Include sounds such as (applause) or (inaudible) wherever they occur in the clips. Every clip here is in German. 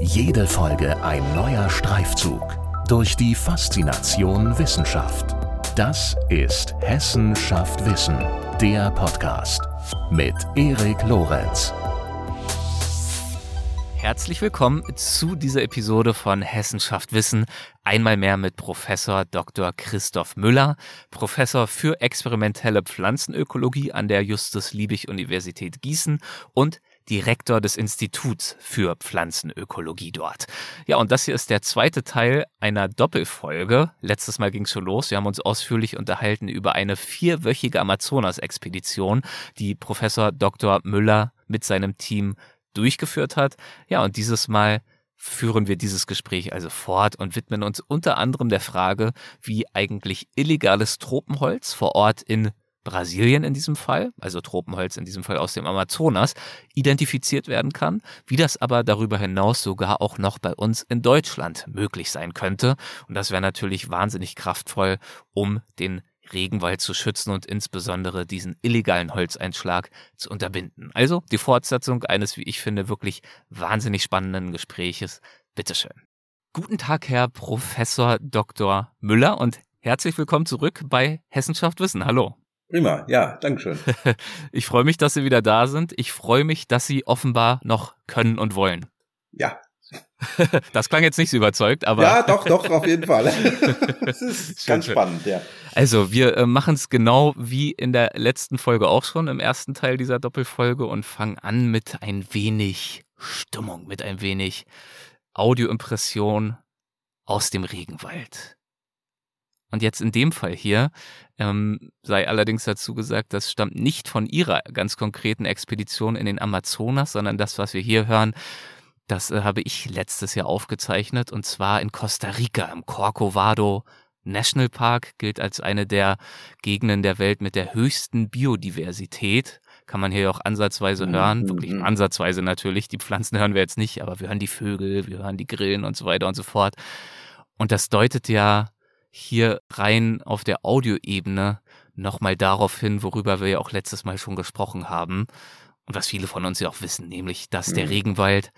Jede Folge ein neuer Streifzug durch die Faszination Wissenschaft. Das ist Hessen schafft Wissen, der Podcast mit Erik Lorenz. Herzlich willkommen zu dieser Episode von Hessen schafft Wissen. Einmal mehr mit Professor Dr. Christoph Müller, Professor für experimentelle Pflanzenökologie an der Justus-Liebig-Universität Gießen und Direktor des Instituts für Pflanzenökologie dort. Ja, und das hier ist der zweite Teil einer Doppelfolge. Letztes Mal ging es schon los. Wir haben uns ausführlich unterhalten über eine vierwöchige Amazonas-Expedition, die Professor Dr. Müller mit seinem Team durchgeführt hat. Ja, und dieses Mal führen wir dieses Gespräch also fort und widmen uns unter anderem der Frage, wie eigentlich illegales Tropenholz vor Ort in Brasilien in diesem Fall, also Tropenholz in diesem Fall aus dem Amazonas, identifiziert werden kann, wie das aber darüber hinaus sogar auch noch bei uns in Deutschland möglich sein könnte. Und das wäre natürlich wahnsinnig kraftvoll, um den Regenwald zu schützen und insbesondere diesen illegalen Holzeinschlag zu unterbinden. Also die Fortsetzung eines, wie ich finde, wirklich wahnsinnig spannenden Gespräches. Bitteschön. Guten Tag, Herr Professor Dr. Müller und herzlich willkommen zurück bei Hessenschaft Wissen. Hallo. Prima, ja, Dankeschön. (laughs) ich freue mich, dass Sie wieder da sind. Ich freue mich, dass Sie offenbar noch können und wollen. Ja. (laughs) das klang jetzt nicht so überzeugt, aber. Ja, doch, doch, auf jeden Fall. (laughs) das ist ganz spannend, ja. Also, wir äh, machen es genau wie in der letzten Folge auch schon, im ersten Teil dieser Doppelfolge und fangen an mit ein wenig Stimmung, mit ein wenig Audioimpression aus dem Regenwald. Und jetzt in dem Fall hier ähm, sei allerdings dazu gesagt, das stammt nicht von ihrer ganz konkreten Expedition in den Amazonas, sondern das, was wir hier hören, das äh, habe ich letztes Jahr aufgezeichnet und zwar in Costa Rica im Corcovado National Park gilt als eine der Gegenden der Welt mit der höchsten Biodiversität. Kann man hier auch ansatzweise mhm, hören, mhm, wirklich mhm. ansatzweise natürlich. Die Pflanzen hören wir jetzt nicht, aber wir hören die Vögel, wir hören die Grillen und so weiter und so fort. Und das deutet ja hier rein auf der Audioebene nochmal darauf hin, worüber wir ja auch letztes Mal schon gesprochen haben und was viele von uns ja auch wissen, nämlich, dass der mhm. Regenwald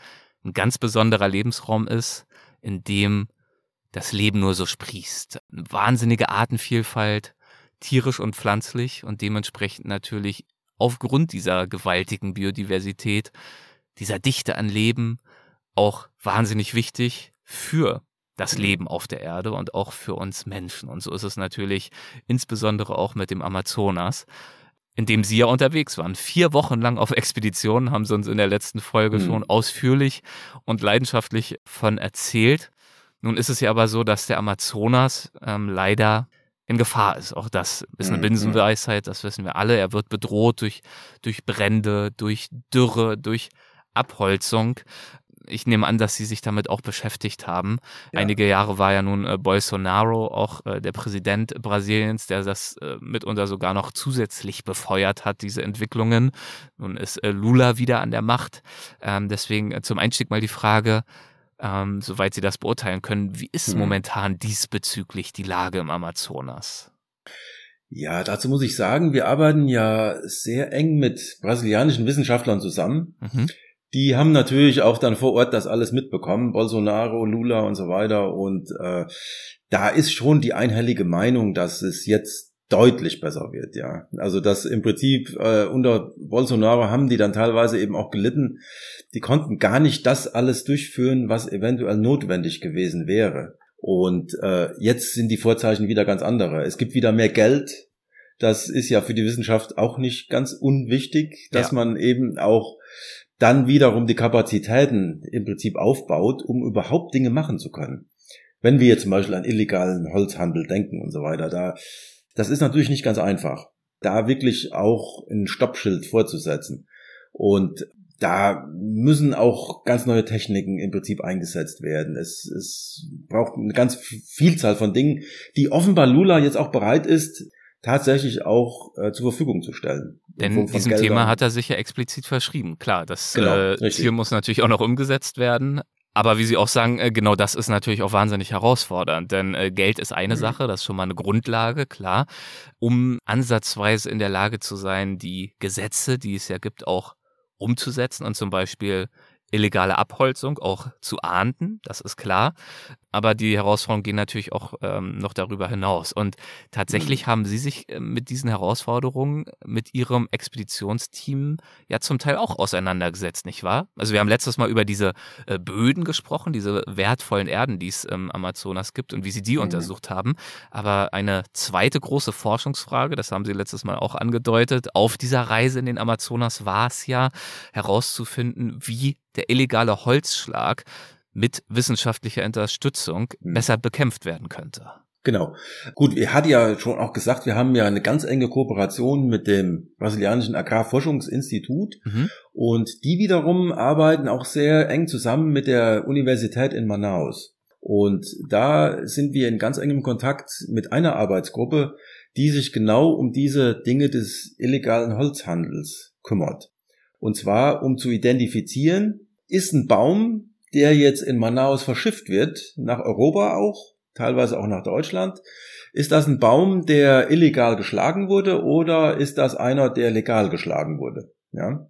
ein ganz besonderer Lebensraum ist, in dem das Leben nur so sprießt. Eine wahnsinnige Artenvielfalt, tierisch und pflanzlich und dementsprechend natürlich aufgrund dieser gewaltigen Biodiversität, dieser Dichte an Leben auch wahnsinnig wichtig für das mhm. Leben auf der Erde und auch für uns Menschen. Und so ist es natürlich insbesondere auch mit dem Amazonas, in dem Sie ja unterwegs waren. Vier Wochen lang auf Expeditionen haben Sie uns in der letzten Folge mhm. schon ausführlich und leidenschaftlich von erzählt. Nun ist es ja aber so, dass der Amazonas ähm, leider in Gefahr ist. Auch das ist eine mhm. Binsenweisheit, das wissen wir alle. Er wird bedroht durch, durch Brände, durch Dürre, durch Abholzung ich nehme an, dass sie sich damit auch beschäftigt haben. Ja. Einige Jahre war ja nun äh, Bolsonaro auch äh, der Präsident Brasiliens, der das äh, mitunter sogar noch zusätzlich befeuert hat, diese Entwicklungen. Nun ist äh, Lula wieder an der Macht. Ähm, deswegen äh, zum Einstieg mal die Frage, ähm, soweit Sie das beurteilen können, wie ist hm. momentan diesbezüglich die Lage im Amazonas? Ja, dazu muss ich sagen, wir arbeiten ja sehr eng mit brasilianischen Wissenschaftlern zusammen. Mhm die haben natürlich auch dann vor Ort das alles mitbekommen, Bolsonaro, Lula und so weiter. Und äh, da ist schon die einhellige Meinung, dass es jetzt deutlich besser wird, ja. Also dass im Prinzip äh, unter Bolsonaro haben die dann teilweise eben auch gelitten. Die konnten gar nicht das alles durchführen, was eventuell notwendig gewesen wäre. Und äh, jetzt sind die Vorzeichen wieder ganz andere. Es gibt wieder mehr Geld. Das ist ja für die Wissenschaft auch nicht ganz unwichtig, dass ja. man eben auch dann wiederum die Kapazitäten im Prinzip aufbaut, um überhaupt Dinge machen zu können. Wenn wir jetzt zum Beispiel an illegalen Holzhandel denken und so weiter, da, das ist natürlich nicht ganz einfach, da wirklich auch ein Stoppschild vorzusetzen. Und da müssen auch ganz neue Techniken im Prinzip eingesetzt werden. Es, es braucht eine ganz Vielzahl von Dingen, die offenbar Lula jetzt auch bereit ist, tatsächlich auch äh, zur Verfügung zu stellen. Denn diesem Geldern. Thema hat er sich ja explizit verschrieben. Klar, das genau, äh, Ziel muss natürlich auch noch umgesetzt werden. Aber wie Sie auch sagen, äh, genau das ist natürlich auch wahnsinnig herausfordernd, denn äh, Geld ist eine mhm. Sache, das ist schon mal eine Grundlage, klar, um ansatzweise in der Lage zu sein, die Gesetze, die es ja gibt, auch umzusetzen und zum Beispiel illegale Abholzung auch zu ahnden, das ist klar. Aber die Herausforderungen gehen natürlich auch ähm, noch darüber hinaus. Und tatsächlich mhm. haben Sie sich äh, mit diesen Herausforderungen mit Ihrem Expeditionsteam ja zum Teil auch auseinandergesetzt, nicht wahr? Also wir haben letztes Mal über diese äh, Böden gesprochen, diese wertvollen Erden, die es im Amazonas gibt und wie Sie die mhm. untersucht haben. Aber eine zweite große Forschungsfrage, das haben Sie letztes Mal auch angedeutet, auf dieser Reise in den Amazonas war es ja herauszufinden, wie der illegale Holzschlag mit wissenschaftlicher Unterstützung mhm. besser bekämpft werden könnte. Genau. Gut, er hat ja schon auch gesagt, wir haben ja eine ganz enge Kooperation mit dem brasilianischen Agrarforschungsinstitut mhm. und die wiederum arbeiten auch sehr eng zusammen mit der Universität in Manaus. Und da sind wir in ganz engem Kontakt mit einer Arbeitsgruppe, die sich genau um diese Dinge des illegalen Holzhandels kümmert. Und zwar, um zu identifizieren, ist ein Baum, der jetzt in Manaus verschifft wird, nach Europa auch, teilweise auch nach Deutschland, ist das ein Baum, der illegal geschlagen wurde oder ist das einer, der legal geschlagen wurde? Ja.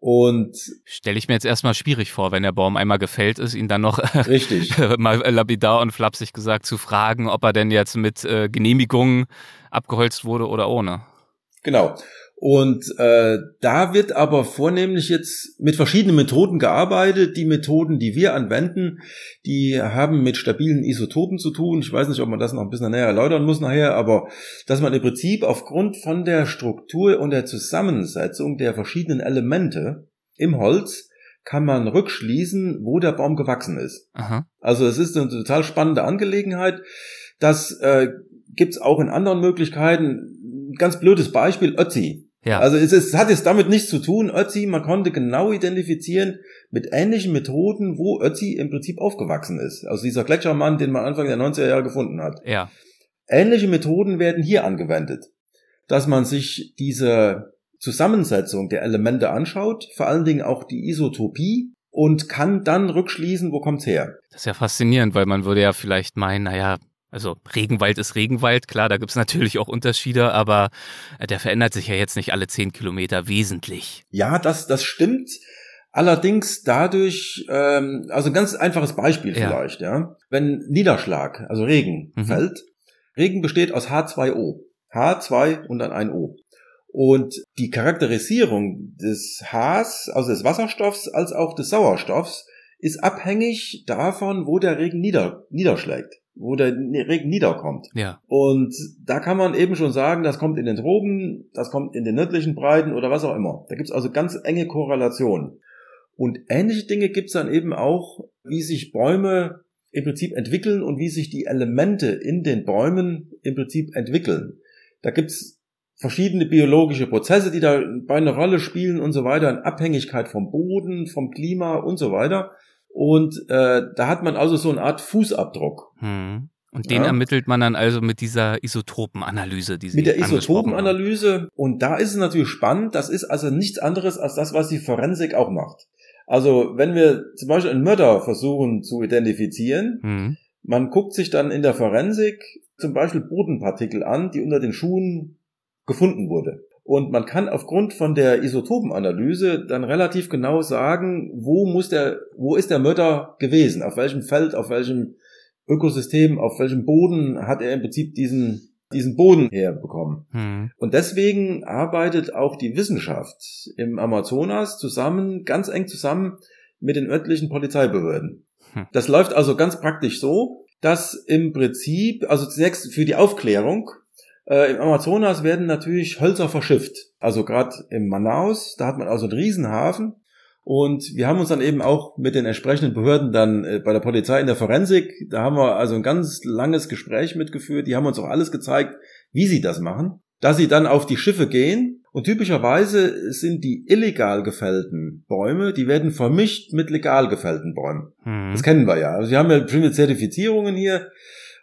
Und stelle ich mir jetzt erstmal schwierig vor, wenn der Baum einmal gefällt ist, ihn dann noch (laughs) richtig mal lapidar und flapsig gesagt zu fragen, ob er denn jetzt mit äh, Genehmigung abgeholzt wurde oder ohne. Genau. Und äh, da wird aber vornehmlich jetzt mit verschiedenen Methoden gearbeitet. Die Methoden, die wir anwenden, die haben mit stabilen Isotopen zu tun. Ich weiß nicht, ob man das noch ein bisschen näher erläutern muss nachher, aber dass man im Prinzip aufgrund von der Struktur und der Zusammensetzung der verschiedenen Elemente im Holz kann man rückschließen, wo der Baum gewachsen ist. Aha. Also es ist eine total spannende Angelegenheit. Das äh, gibt es auch in anderen Möglichkeiten. Ganz blödes Beispiel, Ötzi. Ja. Also es, ist, es hat jetzt damit nichts zu tun. Ötzi, man konnte genau identifizieren mit ähnlichen Methoden, wo Ötzi im Prinzip aufgewachsen ist. Also dieser Gletschermann, den man Anfang der 90er Jahre gefunden hat. Ja. Ähnliche Methoden werden hier angewendet. Dass man sich diese Zusammensetzung der Elemente anschaut, vor allen Dingen auch die Isotopie und kann dann rückschließen, wo kommt's her. Das ist ja faszinierend, weil man würde ja vielleicht meinen, naja, also Regenwald ist Regenwald, klar, da gibt's natürlich auch Unterschiede, aber äh, der verändert sich ja jetzt nicht alle zehn Kilometer wesentlich. Ja, das, das stimmt. Allerdings dadurch, ähm, also ein ganz einfaches Beispiel ja. vielleicht, ja. Wenn Niederschlag, also Regen mhm. fällt, Regen besteht aus H2O. H2 und dann ein O. Und die Charakterisierung des Hs, also des Wasserstoffs, als auch des Sauerstoffs, ist abhängig davon, wo der Regen nieder, niederschlägt wo der Regen niederkommt. Ja. Und da kann man eben schon sagen, das kommt in den Tropen, das kommt in den nördlichen Breiten oder was auch immer. Da gibt's also ganz enge Korrelationen. Und ähnliche Dinge gibt's dann eben auch, wie sich Bäume im Prinzip entwickeln und wie sich die Elemente in den Bäumen im Prinzip entwickeln. Da gibt's verschiedene biologische Prozesse, die dabei eine Rolle spielen und so weiter, in Abhängigkeit vom Boden, vom Klima und so weiter. Und äh, da hat man also so eine Art Fußabdruck. Hm. Und den ja. ermittelt man dann also mit dieser Isotopenanalyse. Die Sie mit der Isotopenanalyse. Und da ist es natürlich spannend. Das ist also nichts anderes als das, was die Forensik auch macht. Also wenn wir zum Beispiel einen Mörder versuchen zu identifizieren, hm. man guckt sich dann in der Forensik zum Beispiel Bodenpartikel an, die unter den Schuhen gefunden wurde. Und man kann aufgrund von der Isotopenanalyse dann relativ genau sagen, wo muss der, wo ist der Mörder gewesen, auf welchem Feld, auf welchem Ökosystem, auf welchem Boden hat er im Prinzip diesen, diesen Boden herbekommen. Hm. Und deswegen arbeitet auch die Wissenschaft im Amazonas zusammen, ganz eng zusammen mit den örtlichen Polizeibehörden. Hm. Das läuft also ganz praktisch so, dass im Prinzip, also zunächst für die Aufklärung äh, Im Amazonas werden natürlich Hölzer verschifft. Also gerade im Manaus, da hat man also einen Riesenhafen. Und wir haben uns dann eben auch mit den entsprechenden Behörden dann äh, bei der Polizei in der Forensik, da haben wir also ein ganz langes Gespräch mitgeführt. Die haben uns auch alles gezeigt, wie sie das machen. Dass sie dann auf die Schiffe gehen und typischerweise sind die illegal gefällten Bäume, die werden vermischt mit legal gefällten Bäumen. Hm. Das kennen wir ja. Also wir haben ja bestimmte Zertifizierungen hier.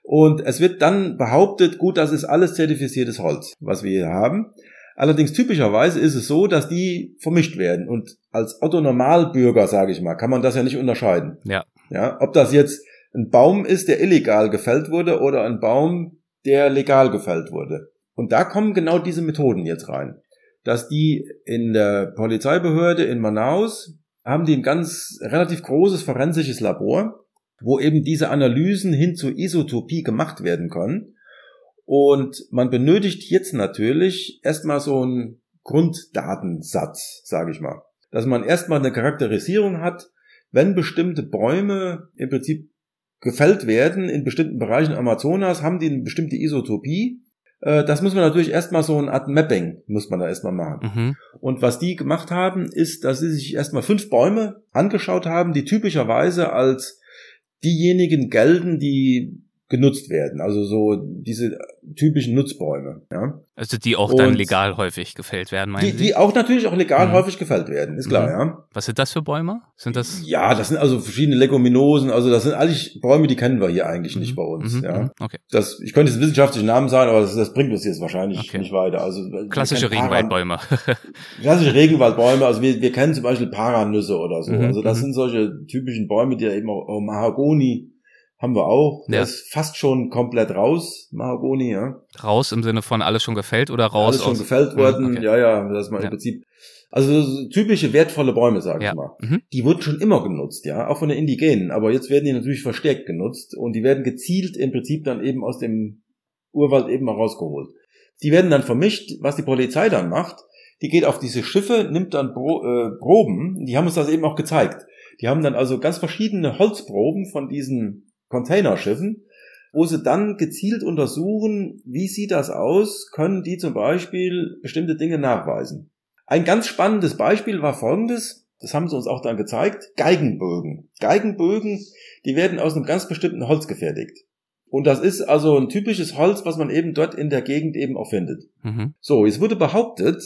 Und es wird dann behauptet, gut, das ist alles zertifiziertes Holz, was wir hier haben. Allerdings typischerweise ist es so, dass die vermischt werden. Und als Otto-Normalbürger, sage ich mal, kann man das ja nicht unterscheiden. Ja. Ja, ob das jetzt ein Baum ist, der illegal gefällt wurde, oder ein Baum, der legal gefällt wurde. Und da kommen genau diese Methoden jetzt rein. Dass die in der Polizeibehörde in Manaus haben die ein ganz relativ großes forensisches Labor, wo eben diese Analysen hin zur Isotopie gemacht werden können. Und man benötigt jetzt natürlich erstmal so einen Grunddatensatz, sage ich mal. Dass man erstmal eine Charakterisierung hat, wenn bestimmte Bäume im Prinzip gefällt werden in bestimmten Bereichen Amazonas, haben die eine bestimmte Isotopie. Äh, das muss man natürlich erstmal so eine Art Mapping, muss man da erstmal machen. Mhm. Und was die gemacht haben, ist, dass sie sich erstmal fünf Bäume angeschaut haben, die typischerweise als diejenigen gelten, die genutzt werden. Also so diese typischen Nutzbäume. Ja. Also die auch dann legal häufig gefällt werden, meinen die, Sie? Die auch natürlich auch legal mhm. häufig gefällt werden, ist klar, mhm. ja. Was sind das für Bäume? Sind das? Ja, das sind also verschiedene Leguminosen. Also das sind eigentlich Bäume, die kennen wir hier eigentlich mhm. nicht bei uns. Mhm. Ja. Mhm. Okay. Das, ich könnte jetzt wissenschaftlichen Namen sagen, aber das, das bringt uns jetzt wahrscheinlich okay. nicht weiter. Also klassische Regenwaldbäume. (laughs) klassische Regenwaldbäume. Also wir, wir kennen zum Beispiel Paranüsse oder so. Mhm. Also das sind solche typischen Bäume, die ja eben auch, auch Mahagoni haben wir auch. Ja. Das ist fast schon komplett raus, Mahagoni, ja. Raus im Sinne von alles schon gefällt oder raus? Alles schon gefällt mhm, worden, okay. ja, ja, das ist mal ja. im Prinzip. Also so typische wertvolle Bäume, sag ja. ich mal. Mhm. Die wurden schon immer genutzt, ja, auch von den Indigenen, aber jetzt werden die natürlich verstärkt genutzt und die werden gezielt im Prinzip dann eben aus dem Urwald eben mal rausgeholt. Die werden dann vermischt, was die Polizei dann macht. Die geht auf diese Schiffe, nimmt dann Pro, äh, Proben, die haben uns das eben auch gezeigt. Die haben dann also ganz verschiedene Holzproben von diesen Containerschiffen, wo sie dann gezielt untersuchen, wie sieht das aus, können die zum Beispiel bestimmte Dinge nachweisen. Ein ganz spannendes Beispiel war folgendes, das haben sie uns auch dann gezeigt, Geigenbögen. Geigenbögen, die werden aus einem ganz bestimmten Holz gefertigt. Und das ist also ein typisches Holz, was man eben dort in der Gegend eben auch findet. Mhm. So, es wurde behauptet,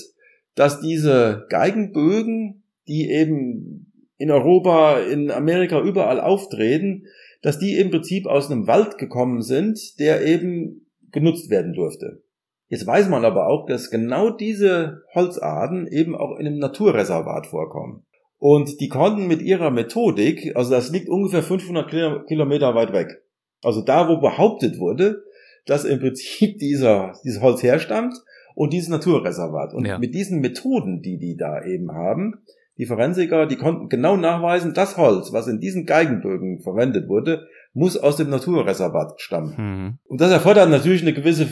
dass diese Geigenbögen, die eben in Europa, in Amerika überall auftreten, dass die im Prinzip aus einem Wald gekommen sind, der eben genutzt werden durfte. Jetzt weiß man aber auch, dass genau diese Holzarten eben auch in einem Naturreservat vorkommen. Und die konnten mit ihrer Methodik, also das liegt ungefähr 500 Kilometer weit weg. Also da, wo behauptet wurde, dass im Prinzip dieser, dieses Holz herstammt und dieses Naturreservat. Und ja. mit diesen Methoden, die die da eben haben, die Forensiker, die konnten genau nachweisen, das Holz, was in diesen Geigenbögen verwendet wurde, muss aus dem Naturreservat stammen. Mhm. Und das erfordert natürlich eine gewisse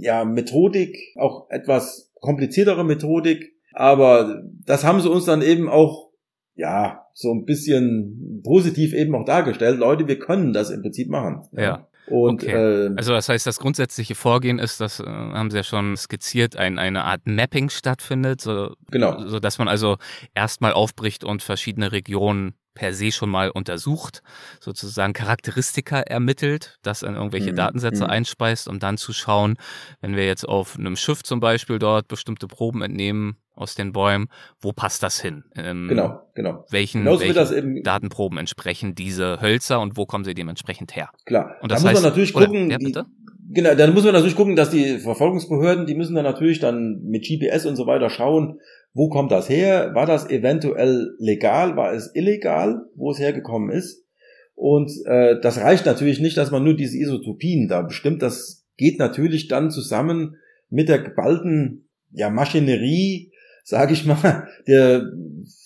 ja, Methodik, auch etwas kompliziertere Methodik, aber das haben sie uns dann eben auch ja, so ein bisschen positiv eben auch dargestellt. Leute, wir können das im Prinzip machen. Ja. Und, okay. äh, also das heißt, das grundsätzliche Vorgehen ist, das äh, haben Sie ja schon skizziert, ein, eine Art Mapping stattfindet, so, genau. so dass man also erstmal aufbricht und verschiedene Regionen per se schon mal untersucht, sozusagen Charakteristika ermittelt, das in irgendwelche mhm. Datensätze mhm. einspeist, um dann zu schauen, wenn wir jetzt auf einem Schiff zum Beispiel dort bestimmte Proben entnehmen aus den Bäumen, wo passt das hin? Ähm, genau, genau. Welchen, welchen Datenproben entsprechen diese Hölzer und wo kommen sie dementsprechend her? Klar. Und das da heißt, muss man natürlich gucken, oder, ja, genau, dann muss man natürlich gucken, dass die Verfolgungsbehörden, die müssen dann natürlich dann mit GPS und so weiter schauen, wo kommt das her? War das eventuell legal? War es illegal, wo es hergekommen ist? Und äh, das reicht natürlich nicht, dass man nur diese Isotopien da bestimmt. Das geht natürlich dann zusammen mit der geballten ja, Maschinerie, sage ich mal, der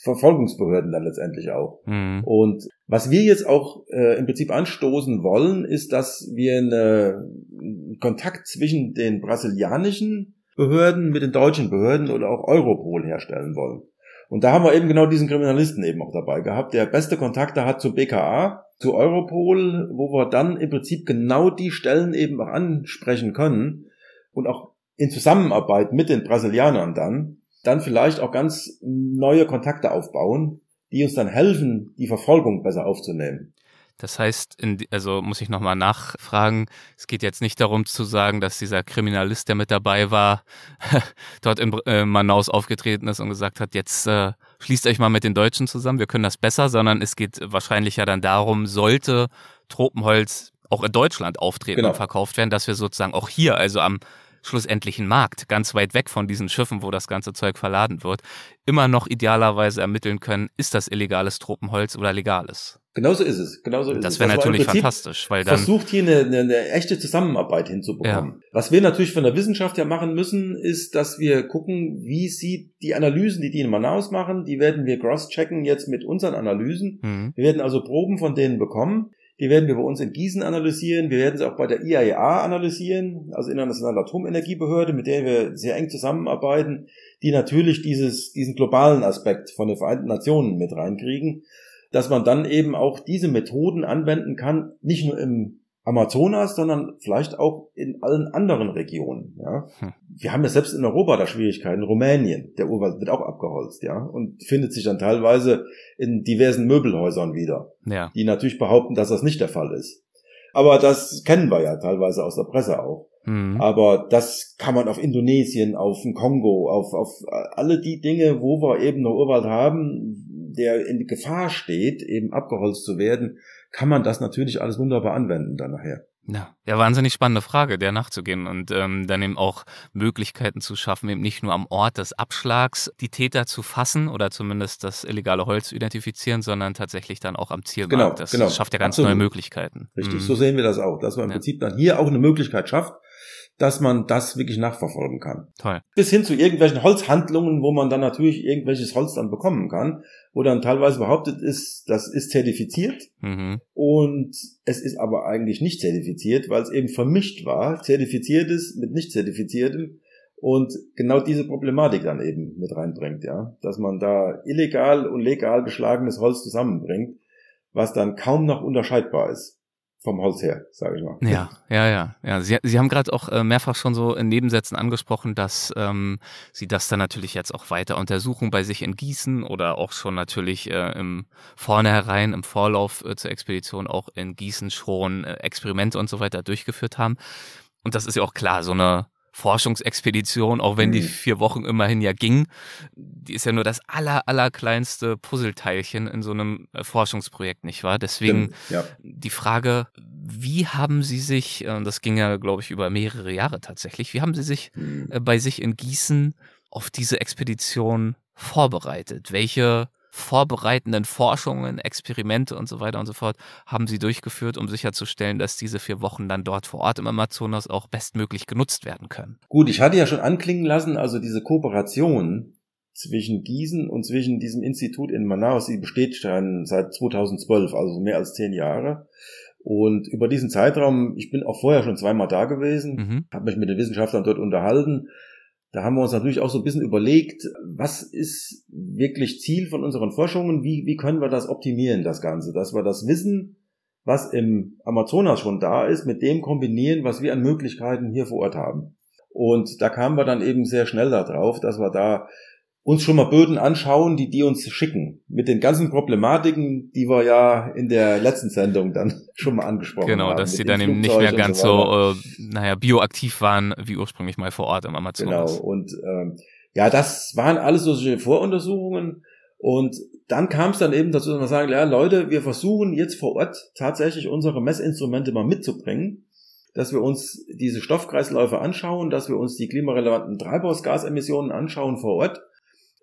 Verfolgungsbehörden dann letztendlich auch. Mhm. Und was wir jetzt auch äh, im Prinzip anstoßen wollen, ist, dass wir eine, einen Kontakt zwischen den brasilianischen Behörden mit den deutschen Behörden oder auch Europol herstellen wollen. Und da haben wir eben genau diesen Kriminalisten eben auch dabei gehabt, der beste Kontakte hat zu BKA, zu Europol, wo wir dann im Prinzip genau die Stellen eben auch ansprechen können und auch in Zusammenarbeit mit den Brasilianern dann, dann vielleicht auch ganz neue Kontakte aufbauen, die uns dann helfen, die Verfolgung besser aufzunehmen. Das heißt, in, also muss ich nochmal nachfragen, es geht jetzt nicht darum zu sagen, dass dieser Kriminalist, der mit dabei war, (laughs) dort in äh, Manaus aufgetreten ist und gesagt hat, jetzt äh, schließt euch mal mit den Deutschen zusammen, wir können das besser, sondern es geht wahrscheinlich ja dann darum, sollte Tropenholz auch in Deutschland auftreten genau. und verkauft werden, dass wir sozusagen auch hier, also am schlussendlichen Markt, ganz weit weg von diesen Schiffen, wo das ganze Zeug verladen wird, immer noch idealerweise ermitteln können, ist das illegales Tropenholz oder legales. Genauso ist es. Genauso ist das wäre natürlich fantastisch, weil dann versucht hier eine, eine, eine echte Zusammenarbeit hinzubekommen. Ja. Was wir natürlich von der Wissenschaft ja machen müssen, ist, dass wir gucken, wie sieht die Analysen, die die in Manaus machen, die werden wir cross-checken jetzt mit unseren Analysen. Mhm. Wir werden also Proben von denen bekommen. Die werden wir bei uns in Gießen analysieren. Wir werden sie auch bei der IAEA analysieren, also Internationale Atomenergiebehörde, mit der wir sehr eng zusammenarbeiten, die natürlich dieses, diesen globalen Aspekt von den Vereinten Nationen mit reinkriegen, dass man dann eben auch diese Methoden anwenden kann, nicht nur im Amazonas, sondern vielleicht auch in allen anderen Regionen. Ja. Hm. Wir haben ja selbst in Europa da Schwierigkeiten. Rumänien, der Urwald wird auch abgeholzt, ja, und findet sich dann teilweise in diversen Möbelhäusern wieder, ja. die natürlich behaupten, dass das nicht der Fall ist. Aber das kennen wir ja teilweise aus der Presse auch. Mhm. Aber das kann man auf Indonesien, auf den Kongo, auf, auf alle die Dinge, wo wir eben noch Urwald haben, der in Gefahr steht, eben abgeholzt zu werden, kann man das natürlich alles wunderbar anwenden dann nachher. Ja, ja, wahnsinnig spannende Frage, der nachzugehen und ähm, dann eben auch Möglichkeiten zu schaffen, eben nicht nur am Ort des Abschlags die Täter zu fassen oder zumindest das illegale Holz identifizieren, sondern tatsächlich dann auch am Zielmarkt. Genau, das genau. schafft ja ganz Absolut. neue Möglichkeiten. Richtig, mhm. so sehen wir das auch, dass man im ja. Prinzip dann hier auch eine Möglichkeit schafft, dass man das wirklich nachverfolgen kann. Toll. Bis hin zu irgendwelchen Holzhandlungen, wo man dann natürlich irgendwelches Holz dann bekommen kann, wo dann teilweise behauptet ist, das ist zertifiziert mhm. und es ist aber eigentlich nicht zertifiziert, weil es eben vermischt war, zertifiziertes mit nicht zertifiziertem und genau diese Problematik dann eben mit reinbringt, ja, dass man da illegal und legal geschlagenes Holz zusammenbringt, was dann kaum noch unterscheidbar ist vom Holz her, sage ich mal. Ja, ja, ja. ja. Sie, Sie haben gerade auch äh, mehrfach schon so in Nebensätzen angesprochen, dass ähm, Sie das dann natürlich jetzt auch weiter untersuchen bei sich in Gießen oder auch schon natürlich äh, im Vornherein, im Vorlauf äh, zur Expedition auch in Gießen schon äh, Experimente und so weiter durchgeführt haben. Und das ist ja auch klar, so eine Forschungsexpedition, auch wenn die mhm. vier Wochen immerhin ja ging, die ist ja nur das aller, allerkleinste Puzzleteilchen in so einem äh, Forschungsprojekt, nicht wahr? Deswegen ja. die Frage, wie haben Sie sich, äh, das ging ja, glaube ich, über mehrere Jahre tatsächlich, wie haben Sie sich mhm. Äh, bei sich in Gießen auf diese Expedition vorbereitet? Welche vorbereitenden Forschungen, Experimente und so weiter und so fort haben sie durchgeführt, um sicherzustellen, dass diese vier Wochen dann dort vor Ort im Amazonas auch bestmöglich genutzt werden können. Gut, ich hatte ja schon anklingen lassen, also diese Kooperation zwischen Gießen und zwischen diesem Institut in Manaus, die besteht schon seit 2012, also mehr als zehn Jahre. Und über diesen Zeitraum, ich bin auch vorher schon zweimal da gewesen, mhm. habe mich mit den Wissenschaftlern dort unterhalten da haben wir uns natürlich auch so ein bisschen überlegt, was ist wirklich Ziel von unseren Forschungen, wie, wie können wir das optimieren, das Ganze, dass wir das Wissen, was im Amazonas schon da ist, mit dem kombinieren, was wir an Möglichkeiten hier vor Ort haben. Und da kamen wir dann eben sehr schnell darauf, dass wir da uns schon mal Böden anschauen, die die uns schicken. Mit den ganzen Problematiken, die wir ja in der letzten Sendung dann (laughs) schon mal angesprochen genau, haben. Genau, dass sie dann eben nicht mehr ganz so, so äh, naja, bioaktiv waren, wie ursprünglich mal vor Ort im Amazonas. Genau, und ähm, ja, das waren alles solche Voruntersuchungen. Und dann kam es dann eben dazu, dass wir sagen, ja Leute, wir versuchen jetzt vor Ort tatsächlich unsere Messinstrumente mal mitzubringen dass wir uns diese Stoffkreisläufe anschauen, dass wir uns die klimarelevanten Treibhausgasemissionen anschauen vor Ort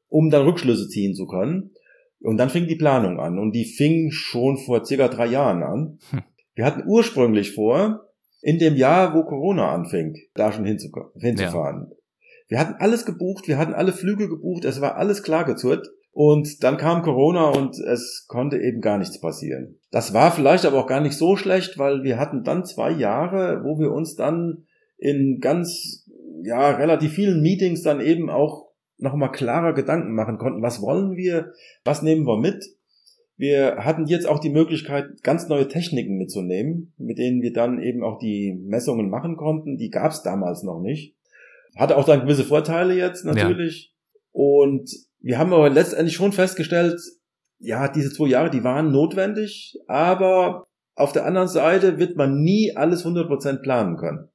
um dann Rückschlüsse ziehen zu können. Und dann fing die Planung an und die fing schon vor circa drei Jahren an. Hm. Wir hatten ursprünglich vor, in dem Jahr, wo Corona anfing, da schon hinzufahren. Ja. Wir hatten alles gebucht, wir hatten alle Flüge gebucht, es war alles klargezurrt. Und dann kam Corona und es konnte eben gar nichts passieren. Das war vielleicht aber auch gar nicht so schlecht, weil wir hatten dann zwei Jahre, wo wir uns dann in ganz, ja, relativ vielen Meetings dann eben auch nochmal klarer Gedanken machen konnten, was wollen wir, was nehmen wir mit. Wir hatten jetzt auch die Möglichkeit, ganz neue Techniken mitzunehmen, mit denen wir dann eben auch die Messungen machen konnten. Die gab es damals noch nicht. Hatte auch dann gewisse Vorteile jetzt natürlich. Ja. Und wir haben aber letztendlich schon festgestellt, ja, diese zwei Jahre, die waren notwendig, aber auf der anderen Seite wird man nie alles 100% planen können.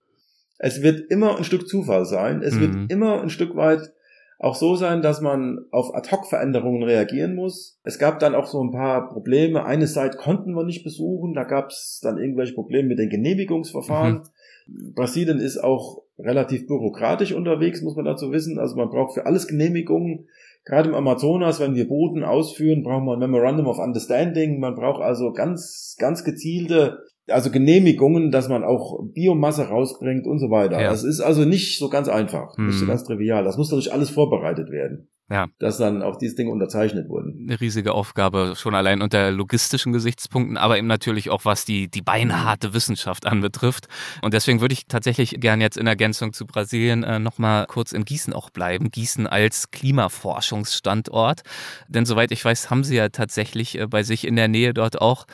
Es wird immer ein Stück Zufall sein. Es mhm. wird immer ein Stück weit auch so sein, dass man auf Ad-Hoc-Veränderungen reagieren muss. Es gab dann auch so ein paar Probleme. Eine Seite konnten wir nicht besuchen, da gab es dann irgendwelche Probleme mit den Genehmigungsverfahren. Mhm. Brasilien ist auch relativ bürokratisch unterwegs, muss man dazu wissen. Also man braucht für alles Genehmigungen. Gerade im Amazonas, wenn wir Boden ausführen, brauchen wir ein Memorandum of Understanding. Man braucht also ganz, ganz gezielte, also Genehmigungen, dass man auch Biomasse rausbringt und so weiter. Ja. Das ist also nicht so ganz einfach, nicht so mhm. ganz trivial. Das muss natürlich alles vorbereitet werden ja. dass dann auch diese Dinge unterzeichnet wurden. Eine riesige Aufgabe, schon allein unter logistischen Gesichtspunkten, aber eben natürlich auch was die, die beinharte Wissenschaft anbetrifft. Und deswegen würde ich tatsächlich gern jetzt in Ergänzung zu Brasilien äh, nochmal kurz in Gießen auch bleiben. Gießen als Klimaforschungsstandort. Denn soweit ich weiß, haben sie ja tatsächlich äh, bei sich in der Nähe dort auch,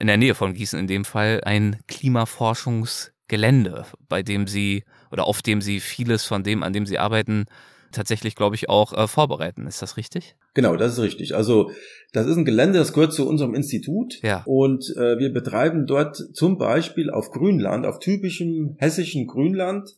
in der Nähe von Gießen in dem Fall, ein Klimaforschungsgelände, bei dem sie oder auf dem sie vieles von dem, an dem sie arbeiten, tatsächlich, glaube ich, auch äh, vorbereiten. Ist das richtig? Genau, das ist richtig. Also das ist ein Gelände, das gehört zu unserem Institut. Ja. Und äh, wir betreiben dort zum Beispiel auf Grünland, auf typischem hessischen Grünland,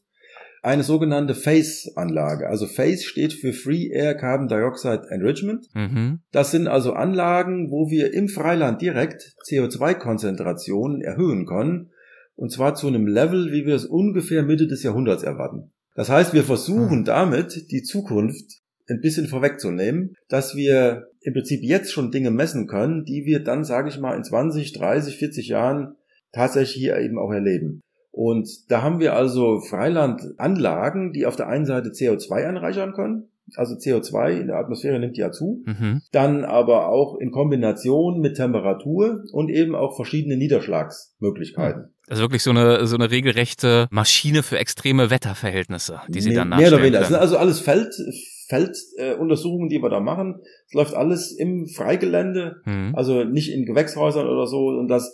eine sogenannte FACE-Anlage. Also FACE steht für Free Air Carbon Dioxide Enrichment. Mhm. Das sind also Anlagen, wo wir im Freiland direkt CO2-Konzentrationen erhöhen können. Und zwar zu einem Level, wie wir es ungefähr Mitte des Jahrhunderts erwarten. Das heißt, wir versuchen hm. damit die Zukunft ein bisschen vorwegzunehmen, dass wir im Prinzip jetzt schon Dinge messen können, die wir dann, sage ich mal, in 20, 30, 40 Jahren tatsächlich hier eben auch erleben. Und da haben wir also Freilandanlagen, die auf der einen Seite CO2 anreichern können, also CO2 in der Atmosphäre nimmt ja zu, mhm. dann aber auch in Kombination mit Temperatur und eben auch verschiedene Niederschlagsmöglichkeiten. Also wirklich so eine, so eine regelrechte Maschine für extreme Wetterverhältnisse, die sie nee, dann nachstellen Mehr oder weniger. Das sind also alles Feld, Felduntersuchungen, äh, die wir da machen. Es läuft alles im Freigelände, mhm. also nicht in Gewächshäusern oder so. Und das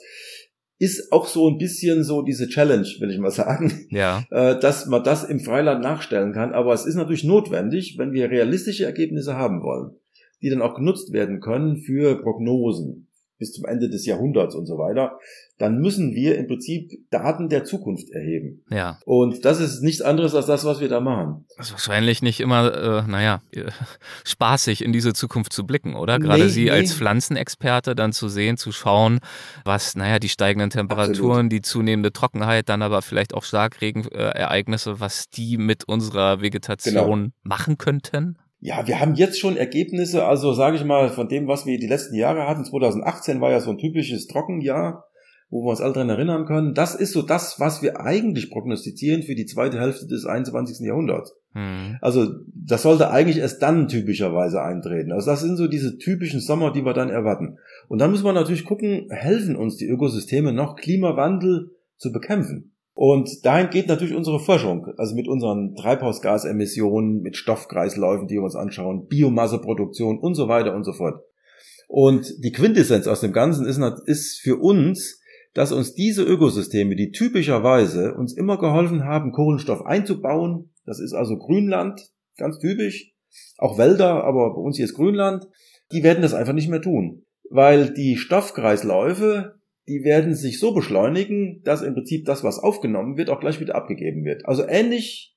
ist auch so ein bisschen so diese Challenge, will ich mal sagen, ja. (laughs) äh, dass man das im Freiland nachstellen kann. Aber es ist natürlich notwendig, wenn wir realistische Ergebnisse haben wollen, die dann auch genutzt werden können für Prognosen bis zum Ende des Jahrhunderts und so weiter, dann müssen wir im Prinzip Daten der Zukunft erheben. Ja. Und das ist nichts anderes als das, was wir da machen. Das ist wahrscheinlich nicht immer, äh, naja, (laughs) spaßig in diese Zukunft zu blicken, oder? Gerade nee, Sie nee. als Pflanzenexperte dann zu sehen, zu schauen, was, naja, die steigenden Temperaturen, Absolut. die zunehmende Trockenheit, dann aber vielleicht auch Starkregenereignisse, was die mit unserer Vegetation genau. machen könnten. Ja, wir haben jetzt schon Ergebnisse, also sage ich mal, von dem, was wir die letzten Jahre hatten. 2018 war ja so ein typisches Trockenjahr, wo wir uns alle dran erinnern können. Das ist so das, was wir eigentlich prognostizieren für die zweite Hälfte des 21. Jahrhunderts. Hm. Also das sollte eigentlich erst dann typischerweise eintreten. Also das sind so diese typischen Sommer, die wir dann erwarten. Und dann muss man natürlich gucken, helfen uns die Ökosysteme noch, Klimawandel zu bekämpfen. Und dahin geht natürlich unsere Forschung, also mit unseren Treibhausgasemissionen, mit Stoffkreisläufen, die wir uns anschauen, Biomasseproduktion und so weiter und so fort. Und die Quintessenz aus dem Ganzen ist, ist für uns, dass uns diese Ökosysteme, die typischerweise uns immer geholfen haben, Kohlenstoff einzubauen, das ist also Grünland, ganz typisch, auch Wälder, aber bei uns hier ist Grünland, die werden das einfach nicht mehr tun. Weil die Stoffkreisläufe die werden sich so beschleunigen, dass im Prinzip das, was aufgenommen wird, auch gleich wieder abgegeben wird. Also ähnlich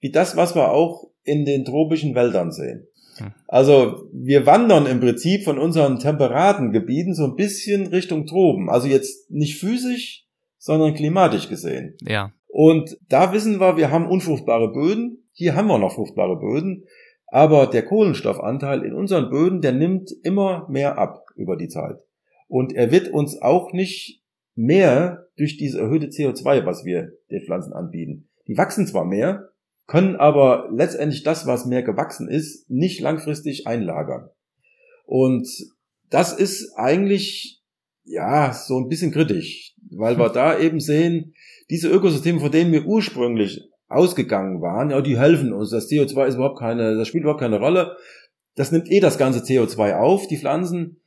wie das, was wir auch in den tropischen Wäldern sehen. Hm. Also wir wandern im Prinzip von unseren temperaten Gebieten so ein bisschen Richtung Tropen. Also jetzt nicht physisch, sondern klimatisch gesehen. Ja. Und da wissen wir, wir haben unfruchtbare Böden. Hier haben wir noch fruchtbare Böden. Aber der Kohlenstoffanteil in unseren Böden, der nimmt immer mehr ab über die Zeit. Und er wird uns auch nicht mehr durch diese erhöhte CO2, was wir den Pflanzen anbieten. Die wachsen zwar mehr, können aber letztendlich das, was mehr gewachsen ist, nicht langfristig einlagern. Und das ist eigentlich, ja, so ein bisschen kritisch, weil wir da eben sehen, diese Ökosysteme, von denen wir ursprünglich ausgegangen waren, ja, die helfen uns. Das CO2 ist überhaupt keine, das spielt überhaupt keine Rolle. Das nimmt eh das ganze CO2 auf, die Pflanzen.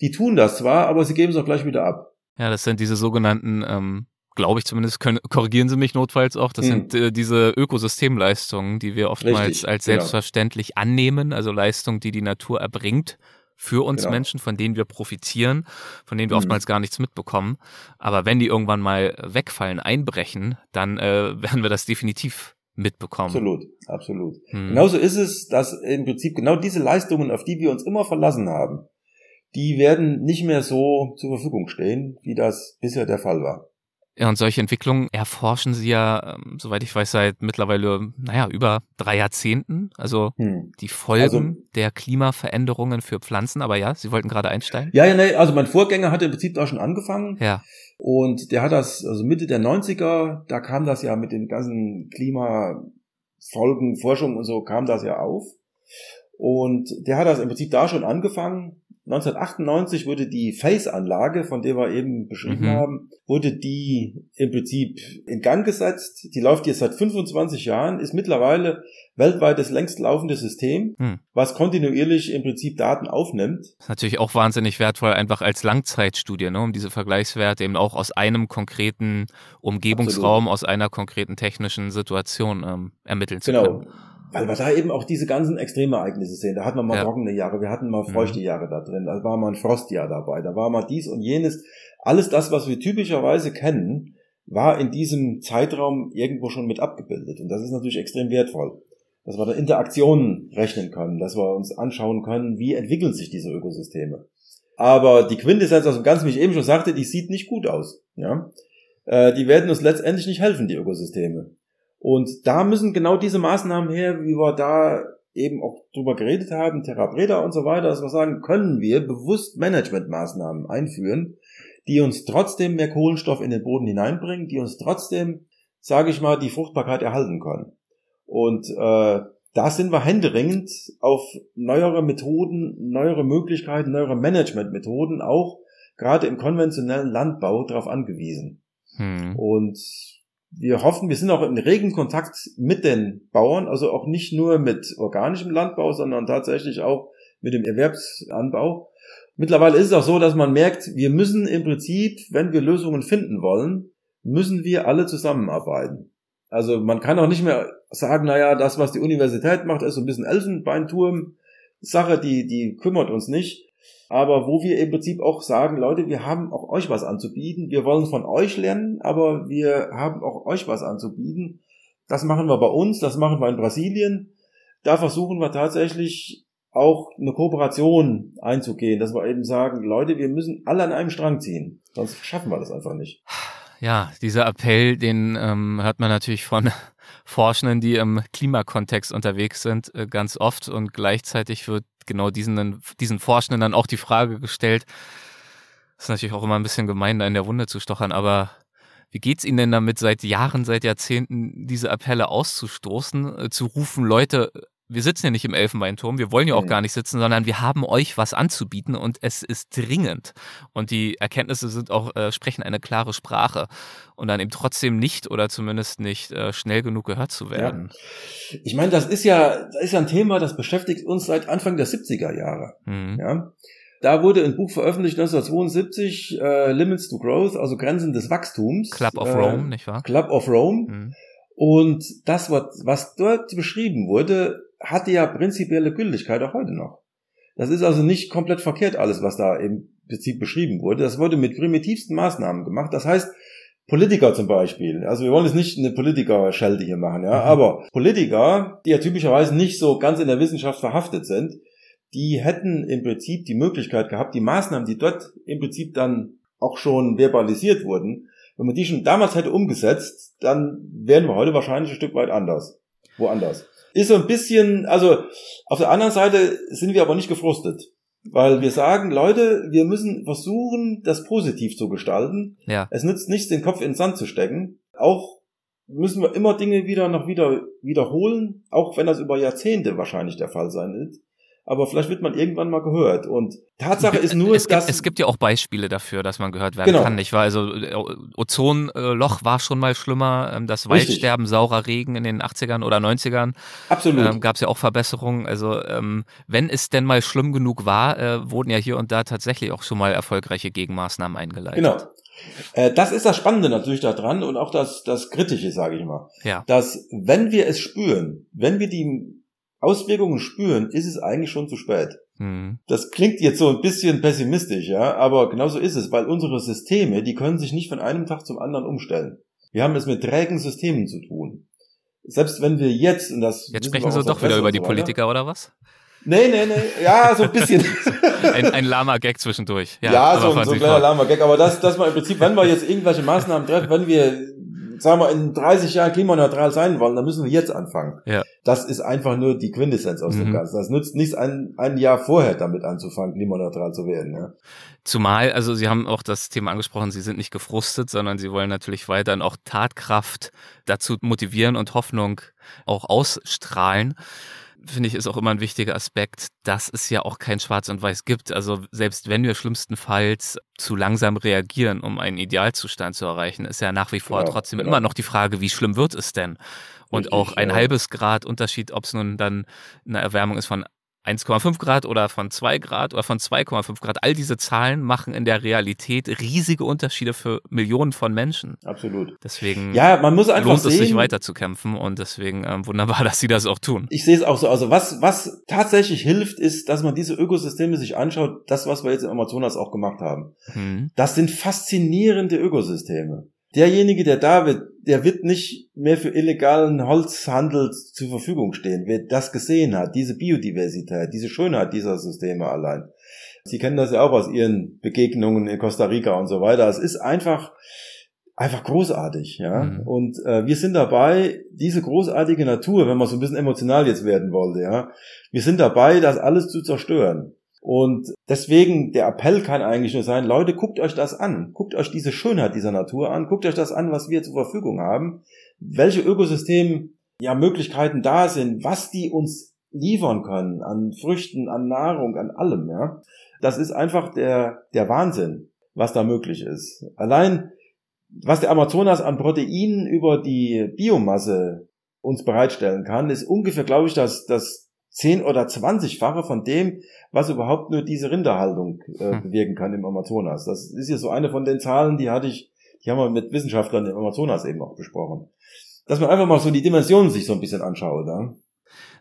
Die tun das zwar, aber sie geben es auch gleich wieder ab. Ja, das sind diese sogenannten, ähm, glaube ich zumindest, können, (laughs) korrigieren Sie mich notfalls auch, das hm. sind äh, diese Ökosystemleistungen, die wir oftmals Richtig, als genau. selbstverständlich genau. annehmen, also Leistungen, die die Natur erbringt für uns genau. Menschen, von denen wir profitieren, von denen wir mhm. oftmals gar nichts mitbekommen. Aber wenn die irgendwann mal wegfallen, einbrechen, dann äh, (laughs) werden wir das definitiv mitbekommen. Absolut, absolut. Mhm. Genauso ist es, dass im Prinzip genau diese Leistungen, auf die wir uns immer verlassen haben, die werden nicht mehr so zur Verfügung stehen, wie das bisher der Fall war. Ja, und solche Entwicklungen erforschen Sie ja, ähm, soweit ich weiß, seit mittlerweile, naja, über drei Jahrzehnten. Also hm. die Folgen also, der Klimaveränderungen für Pflanzen. Aber ja, Sie wollten gerade einsteigen? Ja, ja, nee, also mein Vorgänger hatte im Prinzip da schon angefangen. Ja. Und der hat das, also Mitte der 90er, da kam das ja mit den ganzen Klimafolgen, Forschung und so, kam das ja auf. Und der hat das im Prinzip da schon angefangen 1998 wurde die Face-Anlage, von der wir eben beschrieben mhm. haben, wurde die im Prinzip in Gang gesetzt. Die läuft jetzt seit 25 Jahren, ist mittlerweile weltweit das längst laufende System, mhm. was kontinuierlich im Prinzip Daten aufnimmt. Das ist natürlich auch wahnsinnig wertvoll, einfach als Langzeitstudie, ne, um diese Vergleichswerte eben auch aus einem konkreten Umgebungsraum, Absolut. aus einer konkreten technischen Situation ähm, ermitteln zu genau. können. Genau weil wir da eben auch diese ganzen Extremereignisse sehen. Da hatten wir mal ja. trockene Jahre, wir hatten mal mhm. feuchte Jahre da drin, da war mal ein Frostjahr dabei, da war mal dies und jenes. Alles das, was wir typischerweise kennen, war in diesem Zeitraum irgendwo schon mit abgebildet. Und das ist natürlich extrem wertvoll. Dass wir da Interaktionen rechnen können, dass wir uns anschauen können, wie entwickeln sich diese Ökosysteme. Aber die Quintessenz aus dem Ganzen, wie ich eben schon sagte, die sieht nicht gut aus. Ja? Äh, die werden uns letztendlich nicht helfen, die Ökosysteme. Und da müssen genau diese Maßnahmen her, wie wir da eben auch drüber geredet haben, Therabreda und so weiter, dass wir sagen, können wir bewusst Managementmaßnahmen einführen, die uns trotzdem mehr Kohlenstoff in den Boden hineinbringen, die uns trotzdem, sage ich mal, die Fruchtbarkeit erhalten können. Und äh, da sind wir händeringend auf neuere Methoden, neuere Möglichkeiten, neuere Managementmethoden, auch gerade im konventionellen Landbau darauf angewiesen. Hm. Und wir hoffen, wir sind auch in regen Kontakt mit den Bauern, also auch nicht nur mit organischem Landbau, sondern tatsächlich auch mit dem Erwerbsanbau. Mittlerweile ist es auch so, dass man merkt, wir müssen im Prinzip, wenn wir Lösungen finden wollen, müssen wir alle zusammenarbeiten. Also man kann auch nicht mehr sagen, naja, das, was die Universität macht, ist so ein bisschen Elfenbeinturm. Sache, die, die kümmert uns nicht aber wo wir im Prinzip auch sagen, Leute, wir haben auch euch was anzubieten, wir wollen von euch lernen, aber wir haben auch euch was anzubieten. Das machen wir bei uns, das machen wir in Brasilien. Da versuchen wir tatsächlich auch eine Kooperation einzugehen, dass wir eben sagen, Leute, wir müssen alle an einem Strang ziehen, sonst schaffen wir das einfach nicht. Ja, dieser Appell, den ähm, hört man natürlich von (laughs) Forschenden, die im Klimakontext unterwegs sind, äh, ganz oft und gleichzeitig wird genau diesen, diesen Forschenden dann auch die Frage gestellt, das ist natürlich auch immer ein bisschen gemein, da in der Wunde zu stochern, aber wie geht's Ihnen denn damit, seit Jahren, seit Jahrzehnten diese Appelle auszustoßen, äh, zu rufen, Leute, wir sitzen ja nicht im Elfenbeinturm, wir wollen ja auch gar nicht sitzen, sondern wir haben euch was anzubieten und es ist dringend. Und die Erkenntnisse sind auch, äh, sprechen eine klare Sprache. Und dann eben trotzdem nicht oder zumindest nicht äh, schnell genug gehört zu werden. Ja. Ich meine, das ist ja, das ist ja ein Thema, das beschäftigt uns seit Anfang der 70er Jahre. Mhm. Ja. Da wurde ein Buch veröffentlicht 1972, äh, Limits to Growth, also Grenzen des Wachstums. Club of Rome, nicht wahr? Club of Rome. Mhm. Und das, was dort beschrieben wurde, hatte ja prinzipielle Gültigkeit auch heute noch. Das ist also nicht komplett verkehrt alles, was da im Prinzip beschrieben wurde. Das wurde mit primitivsten Maßnahmen gemacht. Das heißt, Politiker zum Beispiel, also wir wollen jetzt nicht eine Politiker-Schelte hier machen, ja, mhm. aber Politiker, die ja typischerweise nicht so ganz in der Wissenschaft verhaftet sind, die hätten im Prinzip die Möglichkeit gehabt, die Maßnahmen, die dort im Prinzip dann auch schon verbalisiert wurden, wenn man die schon damals hätte umgesetzt, dann wären wir heute wahrscheinlich ein Stück weit anders. Woanders ist so ein bisschen, also auf der anderen Seite sind wir aber nicht gefrustet. Weil wir sagen, Leute, wir müssen versuchen, das positiv zu gestalten. Ja. Es nützt nichts, den Kopf in den Sand zu stecken. Auch müssen wir immer Dinge wieder noch wieder wiederholen, auch wenn das über Jahrzehnte wahrscheinlich der Fall sein wird aber vielleicht wird man irgendwann mal gehört. Und Tatsache ist nur, es dass... Gibt, es gibt ja auch Beispiele dafür, dass man gehört werden genau. kann, nicht wahr? Also äh, Ozonloch war schon mal schlimmer, ähm, das Waldsterben, Richtig. saurer Regen in den 80ern oder 90ern. Absolut. Ähm, Gab es ja auch Verbesserungen. Also ähm, wenn es denn mal schlimm genug war, äh, wurden ja hier und da tatsächlich auch schon mal erfolgreiche Gegenmaßnahmen eingeleitet. Genau. Äh, das ist das Spannende natürlich daran und auch das, das Kritische, sage ich mal. Ja. Dass wenn wir es spüren, wenn wir die Auswirkungen spüren, ist es eigentlich schon zu spät. Mhm. Das klingt jetzt so ein bisschen pessimistisch, ja, aber genauso ist es, weil unsere Systeme, die können sich nicht von einem Tag zum anderen umstellen. Wir haben es mit trägen Systemen zu tun. Selbst wenn wir jetzt, und das. Jetzt sprechen Sie doch wieder über die Politiker, oder was? Nee, nee, nee. Ja, so ein bisschen. (laughs) ein, ein Lama-Gag zwischendurch. Ja, ja so, so ein kleiner Lama-Gag. Aber das, das mal im Prinzip, wenn wir jetzt irgendwelche Maßnahmen treffen, wenn wir sagen wir, in 30 Jahren klimaneutral sein wollen, dann müssen wir jetzt anfangen. Ja. Das ist einfach nur die Quintessenz aus mhm. dem Ganzen. Das nützt nichts, ein, ein Jahr vorher damit anzufangen, klimaneutral zu werden. Ja. Zumal, also Sie haben auch das Thema angesprochen, Sie sind nicht gefrustet, sondern Sie wollen natürlich weiterhin auch Tatkraft dazu motivieren und Hoffnung auch ausstrahlen finde ich, ist auch immer ein wichtiger Aspekt, dass es ja auch kein Schwarz und Weiß gibt. Also selbst wenn wir schlimmstenfalls zu langsam reagieren, um einen Idealzustand zu erreichen, ist ja nach wie vor ja, trotzdem genau. immer noch die Frage, wie schlimm wird es denn? Und Richtig, auch ein ja. halbes Grad Unterschied, ob es nun dann eine Erwärmung ist von 1,5 Grad oder von 2 Grad oder von 2,5 Grad. All diese Zahlen machen in der Realität riesige Unterschiede für Millionen von Menschen. Absolut. Deswegen ja, man muss einfach lohnt sehen, es sich weiterzukämpfen und deswegen ähm, wunderbar, (laughs) dass Sie das auch tun. Ich sehe es auch so. Also was, was tatsächlich hilft, ist, dass man diese Ökosysteme sich anschaut, das, was wir jetzt im Amazonas auch gemacht haben. Mhm. Das sind faszinierende Ökosysteme derjenige, der da wird, der wird nicht mehr für illegalen Holzhandel zur Verfügung stehen. Wer das gesehen hat, diese Biodiversität, diese Schönheit dieser Systeme allein. Sie kennen das ja auch aus Ihren Begegnungen in Costa Rica und so weiter. Es ist einfach, einfach großartig, ja. Mhm. Und äh, wir sind dabei, diese großartige Natur, wenn man so ein bisschen emotional jetzt werden wollte, ja, wir sind dabei, das alles zu zerstören. Und deswegen, der Appell kann eigentlich nur sein, Leute, guckt euch das an. Guckt euch diese Schönheit dieser Natur an. Guckt euch das an, was wir zur Verfügung haben. Welche Ökosystem, ja, Möglichkeiten da sind, was die uns liefern können an Früchten, an Nahrung, an allem, ja. Das ist einfach der, der Wahnsinn, was da möglich ist. Allein, was der Amazonas an Proteinen über die Biomasse uns bereitstellen kann, ist ungefähr, glaube ich, das, das 10 oder 20-fache von dem, was überhaupt nur diese Rinderhaltung äh, hm. bewirken kann im Amazonas. Das ist ja so eine von den Zahlen, die hatte ich, die haben wir mit Wissenschaftlern im Amazonas eben auch besprochen. Dass man einfach mal so die Dimensionen sich so ein bisschen anschaut. Ja?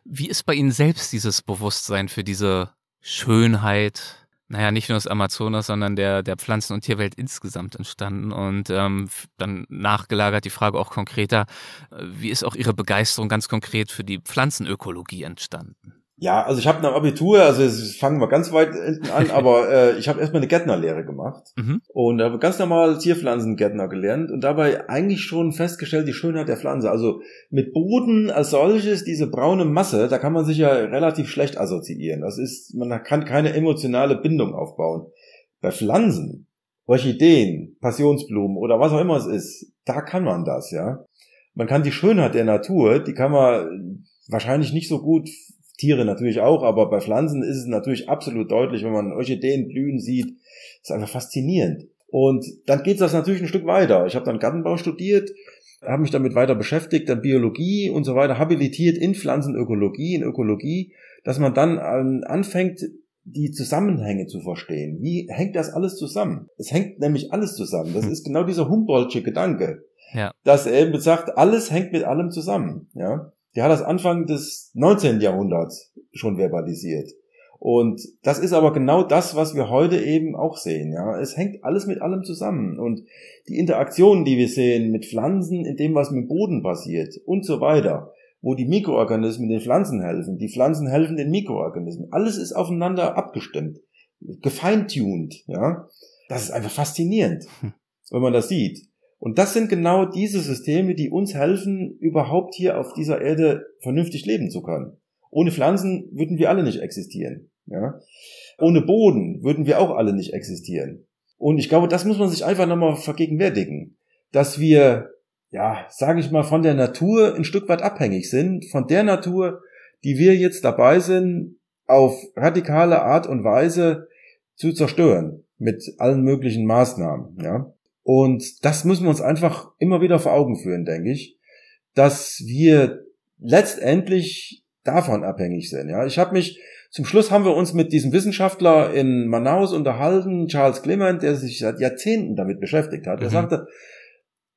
Wie ist bei Ihnen selbst dieses Bewusstsein für diese Schönheit, naja, nicht nur das Amazonas, sondern der, der Pflanzen- und Tierwelt insgesamt entstanden. Und ähm, dann nachgelagert die Frage auch konkreter, äh, wie ist auch Ihre Begeisterung ganz konkret für die Pflanzenökologie entstanden? Ja, also ich habe nach Abitur, also fangen wir ganz weit hinten an, (laughs) aber äh, ich habe erstmal eine Gärtnerlehre gemacht mhm. und habe ganz normal Zierpflanzengärtner gelernt und dabei eigentlich schon festgestellt, die Schönheit der Pflanze. Also mit Boden als solches, diese braune Masse, da kann man sich ja relativ schlecht assoziieren. Das ist, man kann keine emotionale Bindung aufbauen. Bei Pflanzen, Orchideen, Passionsblumen oder was auch immer es ist, da kann man das, ja. Man kann die Schönheit der Natur, die kann man wahrscheinlich nicht so gut Tiere natürlich auch, aber bei Pflanzen ist es natürlich absolut deutlich, wenn man Orchideen blühen sieht, ist einfach faszinierend. Und dann geht das natürlich ein Stück weiter. Ich habe dann Gartenbau studiert, habe mich damit weiter beschäftigt, dann Biologie und so weiter, habilitiert in Pflanzenökologie, in Ökologie, dass man dann ähm, anfängt, die Zusammenhänge zu verstehen. Wie hängt das alles zusammen? Es hängt nämlich alles zusammen. Das hm. ist genau dieser Humboldtsche Gedanke, ja. dass er eben sagt, alles hängt mit allem zusammen. Ja, der hat das Anfang des 19. Jahrhunderts schon verbalisiert. Und das ist aber genau das, was wir heute eben auch sehen. Ja, es hängt alles mit allem zusammen und die Interaktionen, die wir sehen mit Pflanzen, in dem, was mit Boden passiert und so weiter, wo die Mikroorganismen den Pflanzen helfen, die Pflanzen helfen den Mikroorganismen, alles ist aufeinander abgestimmt, gefeintuned. Ja, das ist einfach faszinierend, (laughs) wenn man das sieht. Und das sind genau diese Systeme, die uns helfen, überhaupt hier auf dieser Erde vernünftig leben zu können. Ohne Pflanzen würden wir alle nicht existieren. Ja? Ohne Boden würden wir auch alle nicht existieren. Und ich glaube, das muss man sich einfach nochmal vergegenwärtigen, dass wir, ja, sage ich mal, von der Natur ein Stück weit abhängig sind, von der Natur, die wir jetzt dabei sind, auf radikale Art und Weise zu zerstören mit allen möglichen Maßnahmen. Ja? Und das müssen wir uns einfach immer wieder vor Augen führen, denke ich, dass wir letztendlich davon abhängig sind. Ja, ich habe mich zum Schluss haben wir uns mit diesem Wissenschaftler in Manaus unterhalten, Charles Clement, der sich seit Jahrzehnten damit beschäftigt hat. Mhm. Er sagte,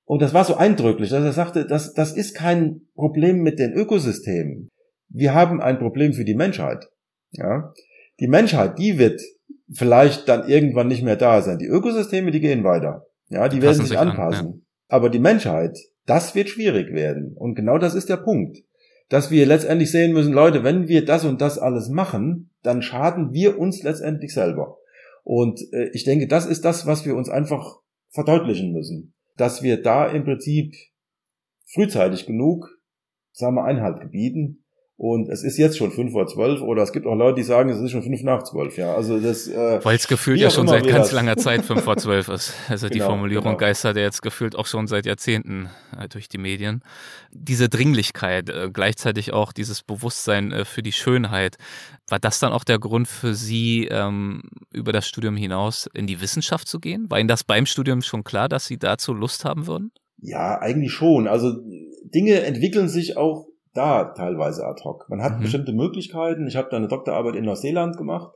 und das war so eindrücklich, dass er sagte, das, das ist kein Problem mit den Ökosystemen. Wir haben ein Problem für die Menschheit. Ja, die Menschheit, die wird vielleicht dann irgendwann nicht mehr da sein. Die Ökosysteme, die gehen weiter. Ja, die werden sich, sich anpassen. An, ja. Aber die Menschheit, das wird schwierig werden. Und genau das ist der Punkt. dass wir letztendlich sehen müssen, Leute, wenn wir das und das alles machen, dann schaden wir uns letztendlich selber. Und äh, ich denke, das ist das, was wir uns einfach verdeutlichen müssen, dass wir da im Prinzip frühzeitig genug, sagen wir, Einhalt gebieten und es ist jetzt schon fünf vor zwölf oder es gibt auch Leute, die sagen, es ist schon fünf nach zwölf. Ja, also das. Äh, Weil es gefühlt ja schon seit ganz langer (laughs) Zeit fünf vor zwölf ist. Also genau, die Formulierung genau. geistert ja jetzt gefühlt auch schon seit Jahrzehnten äh, durch die Medien. Diese Dringlichkeit, äh, gleichzeitig auch dieses Bewusstsein äh, für die Schönheit, war das dann auch der Grund für Sie, ähm, über das Studium hinaus in die Wissenschaft zu gehen? War Ihnen das beim Studium schon klar, dass Sie dazu Lust haben würden? Ja, eigentlich schon. Also Dinge entwickeln sich auch da teilweise ad hoc. Man hat mhm. bestimmte Möglichkeiten. Ich habe da eine Doktorarbeit in Neuseeland gemacht.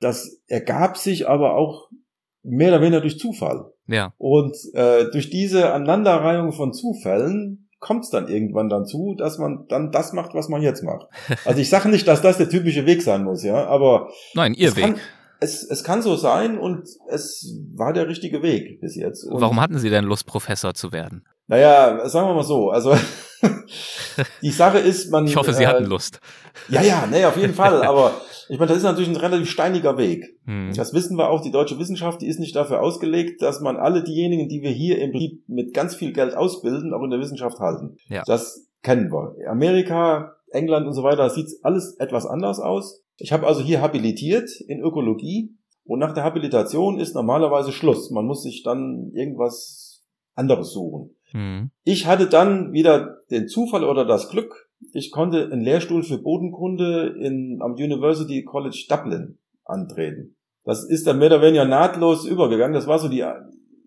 Das ergab sich aber auch mehr oder weniger durch Zufall. Ja. Und äh, durch diese Aneinanderreihung von Zufällen kommt es dann irgendwann dann zu, dass man dann das macht, was man jetzt macht. (laughs) Also ich sage nicht, dass das der typische Weg sein muss, ja, aber nein, ihr Weg. Kann, es, es kann so sein und es war der richtige Weg bis jetzt. Und Warum hatten Sie denn Lust, Professor zu werden? Naja, sagen wir mal so. Also (laughs) die Sache ist, man. Ich hoffe, Sie äh, hatten Lust. Ja, ja, nee, auf jeden Fall. Aber ich meine, das ist natürlich ein relativ steiniger Weg. Hm. Das wissen wir auch. Die deutsche Wissenschaft, die ist nicht dafür ausgelegt, dass man alle diejenigen, die wir hier im Prinzip mit ganz viel Geld ausbilden, auch in der Wissenschaft halten. Ja. Das kennen wir. Amerika, England und so weiter, sieht alles etwas anders aus. Ich habe also hier habilitiert in Ökologie und nach der Habilitation ist normalerweise Schluss. Man muss sich dann irgendwas anderes suchen. Mhm. Ich hatte dann wieder den Zufall oder das Glück, ich konnte einen Lehrstuhl für Bodenkunde in, am University College Dublin antreten. Das ist dann mehr oder weniger nahtlos übergegangen. Das war so die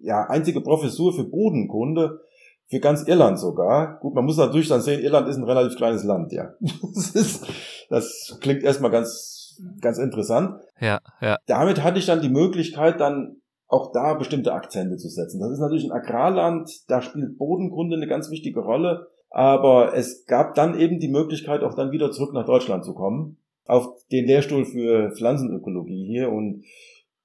ja, einzige Professur für Bodenkunde für ganz Irland sogar. Gut, man muss natürlich dann sehen, Irland ist ein relativ kleines Land, ja. (laughs) Das, ist, das klingt erstmal ganz, ganz interessant. Ja, ja. Damit hatte ich dann die Möglichkeit, dann auch da bestimmte Akzente zu setzen. Das ist natürlich ein Agrarland, da spielt Bodenkunde eine ganz wichtige Rolle, aber es gab dann eben die Möglichkeit, auch dann wieder zurück nach Deutschland zu kommen, auf den Lehrstuhl für Pflanzenökologie hier und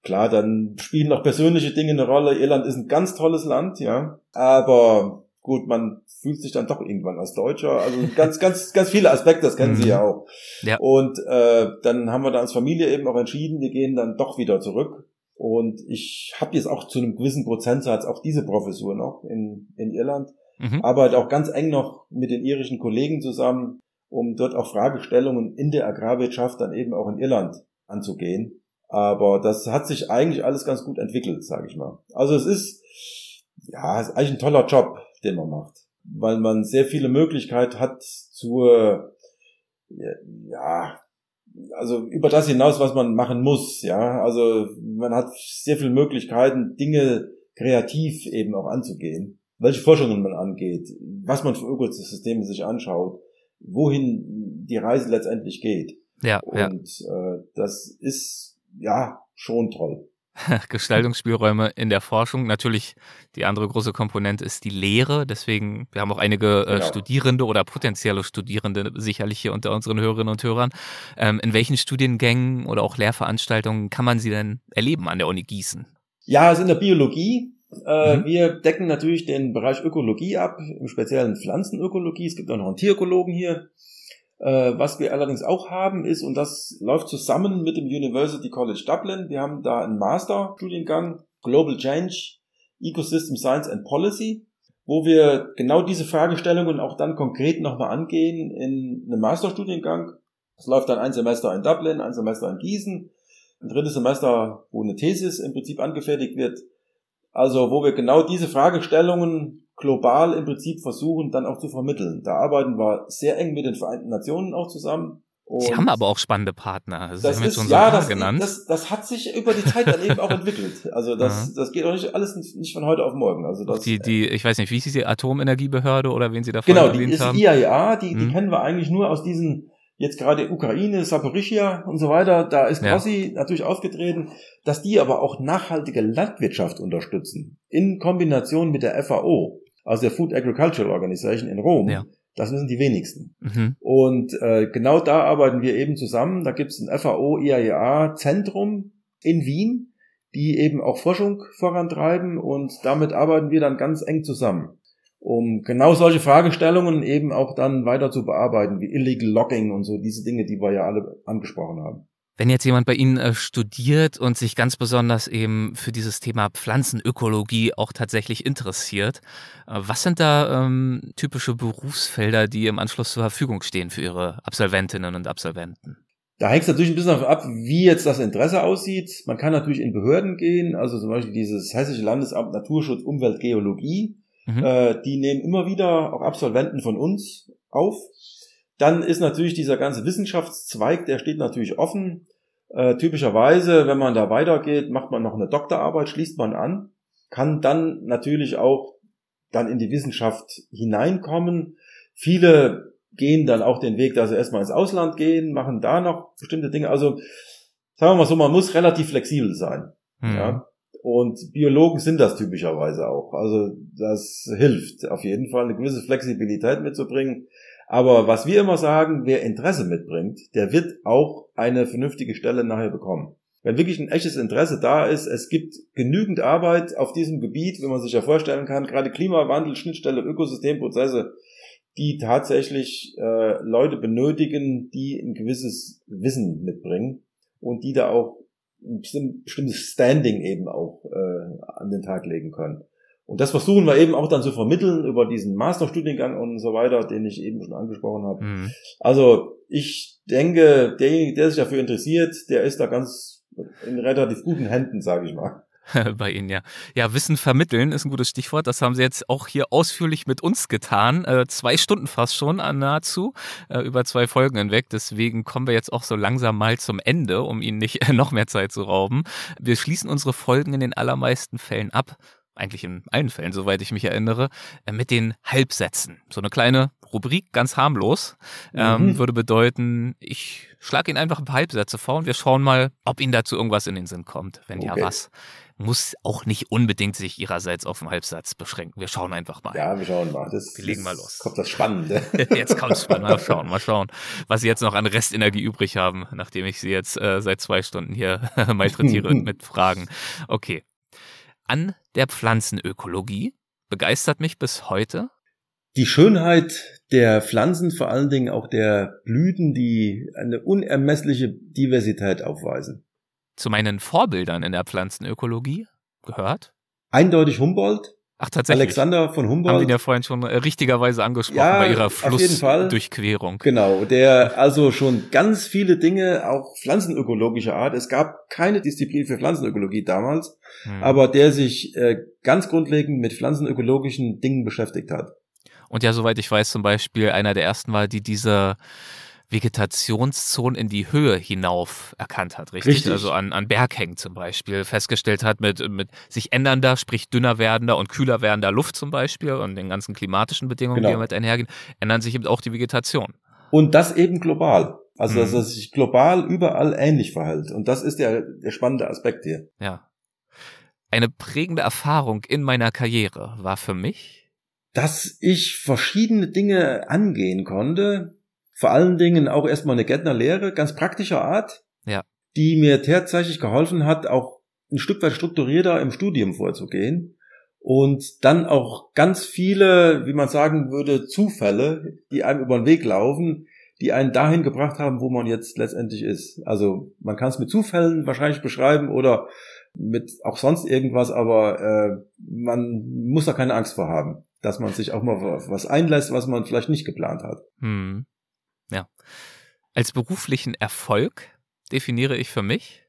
klar, dann spielen auch persönliche Dinge eine Rolle. Irland ist ein ganz tolles Land, ja, aber gut, man fühlt sich dann doch irgendwann als Deutscher. Also ganz, ganz, ganz viele Aspekte, das kennen Sie ja mhm. auch. Ja. Und äh, dann haben wir da als Familie eben auch entschieden, wir gehen dann doch wieder zurück und ich habe jetzt auch zu einem gewissen Prozentsatz auch diese Professur noch in, in Irland, mhm. arbeite auch ganz eng noch mit den irischen Kollegen zusammen, um dort auch Fragestellungen in der Agrarwirtschaft dann eben auch in Irland anzugehen. Aber das hat sich eigentlich alles ganz gut entwickelt, sage ich mal. Also es ist ja es ist eigentlich ein toller Job, den man macht, weil man sehr viele Möglichkeiten hat zur ja also über das hinaus, was man machen muss, ja. Also man hat sehr viele Möglichkeiten, Dinge kreativ eben auch anzugehen. Welche Forschungen man angeht, was man für Ökosysteme sich anschaut, wohin die Reise letztendlich geht. Ja. Und ja. Äh, das ist ja schon toll. (laughs) Gestaltungsspielräume in der Forschung. Natürlich die andere große Komponente ist die Lehre. Deswegen, wir haben auch einige äh, genau. Studierende oder potenzielle Studierende sicherlich hier unter unseren Hörerinnen und Hörern. Ähm, in welchen Studiengängen oder auch Lehrveranstaltungen kann man sie denn erleben an der Uni Gießen? Ja, also in der Biologie. Äh, mhm. Wir decken natürlich den Bereich Ökologie ab, im speziellen Pflanzenökologie. Es gibt auch noch einen Tierökologen hier. Äh, was wir allerdings auch haben ist, und das läuft zusammen mit dem University College Dublin, wir haben da einen Masterstudiengang Global Change, Ecosystem Science and Policy, wo wir genau diese Fragestellungen auch dann konkret nochmal angehen in einem Masterstudiengang. Das läuft dann ein Semester in Dublin, ein Semester in Gießen, ein drittes Semester, wo eine Thesis im Prinzip angefertigt wird. Also wo wir genau diese Fragestellungen global im Prinzip versuchen, dann auch zu vermitteln. Da arbeiten wir sehr eng mit den Vereinten Nationen auch zusammen. Und Sie haben aber auch spannende Partner. Das, das ist, ja, das, genannt. Das, das hat sich über die Zeit dann eben auch (laughs) entwickelt. Also das, das geht auch nicht alles nicht von heute auf morgen. Also das, die, die, ich weiß nicht, wie ist die Atomenergiebehörde oder wen Sie da genau, die ist haben? IAEA, die, die hm. kennen wir eigentlich nur aus diesen jetzt gerade Ukraine, Saporischia und so weiter, da ist Grossi ja. natürlich aufgetreten, dass die aber auch nachhaltige Landwirtschaft unterstützen in Kombination mit der FAO aus der Food Agricultural Organization in Rom. Ja. Das wissen die wenigsten. Mhm. Und äh, genau da arbeiten wir eben zusammen. Da gibt es ein FAO-IAEA-Zentrum in Wien, die eben auch Forschung vorantreiben und damit arbeiten wir dann ganz eng zusammen. um genau solche Fragestellungen eben auch dann weiter zu bearbeiten, wie Illegal Logging und so diese Dinge, die wir ja alle angesprochen haben. Wenn jetzt jemand bei Ihnen äh, studiert und sich ganz besonders eben für dieses Thema Pflanzenökologie auch tatsächlich interessiert, äh, was sind da ähm, typische Berufsfelder, die im Anschluss zur Verfügung stehen für Ihre Absolventinnen und Absolventen? Da hängt es natürlich ein bisschen davon ab, wie jetzt das Interesse aussieht. Man kann natürlich in Behörden gehen, also zum Beispiel dieses Hessische Landesamt Naturschutz, Umwelt, Geologie. Mhm. Äh, die nehmen immer wieder auch Absolventen von uns auf dann ist natürlich dieser ganze Wissenschaftszweig, der steht natürlich offen. Äh, typischerweise, wenn man da weitergeht, macht man noch eine Doktorarbeit, schließt man an, kann dann natürlich auch dann in die Wissenschaft hineinkommen. Viele gehen dann auch den Weg, dass sie erstmal ins Ausland gehen, machen da noch bestimmte Dinge. Also sagen wir mal so, man muss relativ flexibel sein. Mhm. Ja? Und Biologen sind das typischerweise auch. Also das hilft auf jeden Fall, eine gewisse Flexibilität mitzubringen. Aber was wir immer sagen, wer Interesse mitbringt, der wird auch eine vernünftige Stelle nachher bekommen. Wenn wirklich ein echtes Interesse da ist, es gibt genügend Arbeit auf diesem Gebiet, wie man sich ja vorstellen kann, gerade Klimawandel, Schnittstelle, Ökosystemprozesse, die tatsächlich äh, Leute benötigen, die ein gewisses Wissen mitbringen und die da auch ein bestimmtes Standing eben auch äh, an den Tag legen können. Und das versuchen wir eben auch dann zu vermitteln über diesen Masterstudiengang und so weiter, den ich eben schon angesprochen habe. Mhm. Also ich denke, derjenige, der sich dafür interessiert, der ist da ganz in relativ guten Händen, sage ich mal. (laughs) bei Ihnen, ja. Ja, Wissen vermitteln ist ein gutes Stichwort. Das haben Sie jetzt auch hier ausführlich mit uns getan. Äh, zwei Stunden fast schon äh, nahezu, äh, über zwei Folgen hinweg. Deswegen kommen wir jetzt auch so langsam mal zum Ende, um Ihnen nicht (laughs) noch mehr Zeit zu rauben. Wir schließen unsere Folgen in den allermeisten Fällen ab eigentlich in allen Fällen, soweit ich mich erinnere, äh, mit den Halbsätzen. So eine kleine Rubrik, ganz harmlos, ähm, mhm. würde bedeuten, ich schlage Ihnen einfach ein paar Halbsätze vor und wir schauen mal, ob Ihnen dazu irgendwas in den Sinn kommt. Wenn okay. ja, was. Muss auch nicht unbedingt sich Ihrerseits auf einen Halbsatz beschränken. Wir schauen einfach mal. Ja, wir schauen mal. Das, wir legen mal los. Kommt das Spannende. (laughs) (laughs) jetzt kommt spannend. Mal schauen, mal schauen, was Sie jetzt noch an Restenergie übrig haben, nachdem ich Sie jetzt äh, seit zwei Stunden hier (laughs) malträtiere mit Fragen. Okay, an der Pflanzenökologie begeistert mich bis heute. Die Schönheit der Pflanzen, vor allen Dingen auch der Blüten, die eine unermessliche Diversität aufweisen. Zu meinen Vorbildern in der Pflanzenökologie gehört? Eindeutig Humboldt, Ach, tatsächlich. Alexander von Humboldt. Haben ihn ja vorhin schon äh, richtigerweise angesprochen ja, bei Ihrer Flussdurchquerung. Genau, der also schon ganz viele Dinge, auch pflanzenökologischer Art. Es gab keine Disziplin für Pflanzenökologie damals, hm. aber der sich äh, ganz grundlegend mit pflanzenökologischen Dingen beschäftigt hat. Und ja, soweit ich weiß, zum Beispiel einer der ersten war, die diese Vegetationszonen in die Höhe hinauf erkannt hat, richtig? richtig. Also an, an Berghängen zum Beispiel festgestellt hat mit, mit sich ändernder, sprich dünner werdender und kühler werdender Luft zum Beispiel und den ganzen klimatischen Bedingungen, genau. die damit einhergehen, ändern sich eben auch die Vegetation. Und das eben global. Also, dass mhm. es sich global überall ähnlich verhält. Und das ist der, der spannende Aspekt hier. Ja. Eine prägende Erfahrung in meiner Karriere war für mich, dass ich verschiedene Dinge angehen konnte, vor allen Dingen auch erstmal eine Gärtnerlehre, ganz praktischer Art, ja. die mir tatsächlich geholfen hat, auch ein Stück weit strukturierter im Studium vorzugehen und dann auch ganz viele, wie man sagen würde, Zufälle, die einem über den Weg laufen, die einen dahin gebracht haben, wo man jetzt letztendlich ist. Also man kann es mit Zufällen wahrscheinlich beschreiben oder mit auch sonst irgendwas, aber äh, man muss da keine Angst vor haben, dass man sich auch mal was einlässt, was man vielleicht nicht geplant hat. Hm. Ja. Als beruflichen Erfolg definiere ich für mich.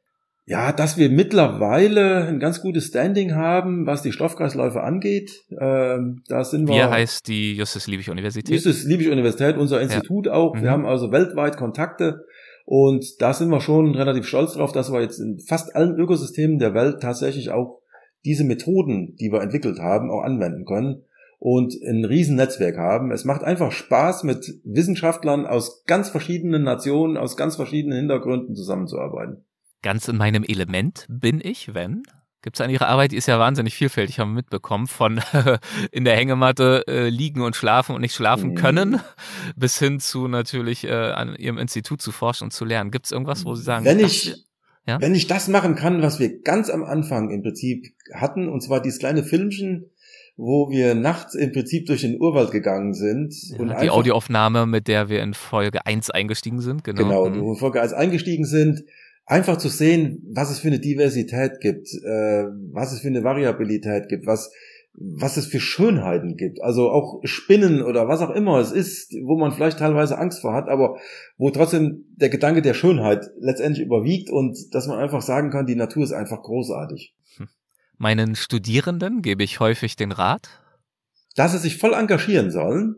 Ja, dass wir mittlerweile ein ganz gutes Standing haben, was die Stoffkreisläufe angeht. Ähm, da sind wir. Wie heißt die Justus Liebig Universität? Justus Liebig Universität, unser Institut ja. auch. Mhm. Wir haben also weltweit Kontakte und da sind wir schon relativ stolz drauf, dass wir jetzt in fast allen Ökosystemen der Welt tatsächlich auch diese Methoden, die wir entwickelt haben, auch anwenden können und ein Riesennetzwerk haben. Es macht einfach Spaß, mit Wissenschaftlern aus ganz verschiedenen Nationen, aus ganz verschiedenen Hintergründen zusammenzuarbeiten. Ganz in meinem Element bin ich, wenn Gibt es an Ihrer Arbeit, die ist ja wahnsinnig vielfältig, haben wir mitbekommen, von (laughs) in der Hängematte äh, liegen und schlafen und nicht schlafen mhm. können, (laughs) bis hin zu natürlich äh, an Ihrem Institut zu forschen und zu lernen. Gibt es irgendwas, wo Sie sagen, wenn ich, ja? wenn ich das machen kann, was wir ganz am Anfang im Prinzip hatten, und zwar dieses kleine Filmchen, wo wir nachts im Prinzip durch den Urwald gegangen sind. Ja, und die Audioaufnahme, mit der wir in Folge 1 eingestiegen sind, genau. Genau, mhm. wo wir in Folge 1 eingestiegen sind, einfach zu sehen, was es für eine Diversität gibt, äh, was es für eine Variabilität gibt, was was es für Schönheiten gibt. Also auch Spinnen oder was auch immer es ist, wo man vielleicht teilweise Angst vor hat, aber wo trotzdem der Gedanke der Schönheit letztendlich überwiegt und dass man einfach sagen kann, die Natur ist einfach großartig. Hm. Meinen Studierenden gebe ich häufig den Rat, dass sie sich voll engagieren sollen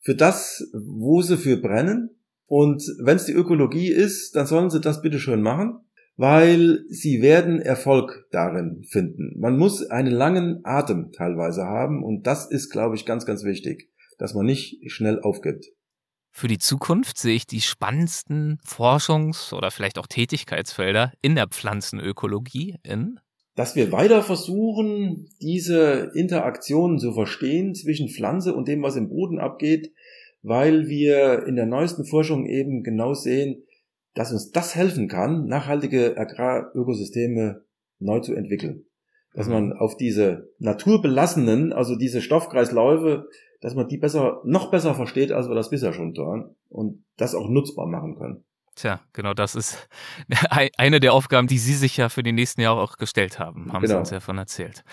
für das, wo sie für brennen. Und wenn es die Ökologie ist, dann sollen sie das bitte schön machen weil sie werden Erfolg darin finden. Man muss einen langen Atem teilweise haben und das ist, glaube ich, ganz, ganz wichtig, dass man nicht schnell aufgibt. Für die Zukunft sehe ich die spannendsten Forschungs- oder vielleicht auch Tätigkeitsfelder in der Pflanzenökologie in dass wir weiter versuchen, diese Interaktionen zu verstehen zwischen Pflanze und dem, was im Boden abgeht, weil wir in der neuesten Forschung eben genau sehen, dass uns das helfen kann, nachhaltige Agrarökosysteme neu zu entwickeln. Dass mhm. man auf diese naturbelassenen, also diese Stoffkreisläufe, dass man die besser, noch besser versteht, als wir das bisher schon tun und das auch nutzbar machen können. Tja, genau das ist (laughs) eine der Aufgaben, die Sie sich ja für die nächsten Jahre auch gestellt haben, haben genau. Sie uns ja von erzählt.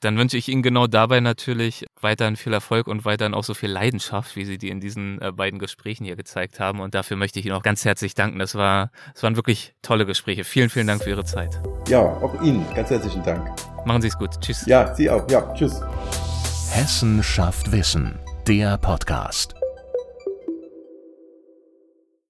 Dann wünsche ich Ihnen genau dabei natürlich weiterhin viel Erfolg und weiterhin auch so viel Leidenschaft, wie Sie die in diesen äh, beiden Gesprächen hier gezeigt haben. Und dafür möchte ich Ihnen auch ganz herzlich danken. Das war, das waren wirklich tolle Gespräche. Vielen, vielen Dank für Ihre Zeit. Ja, auch Ihnen ganz herzlichen Dank. Machen Sie es gut. Tschüss. Ja, Sie auch. Ja, tschüss. Hessen schafft Wissen. Der Podcast.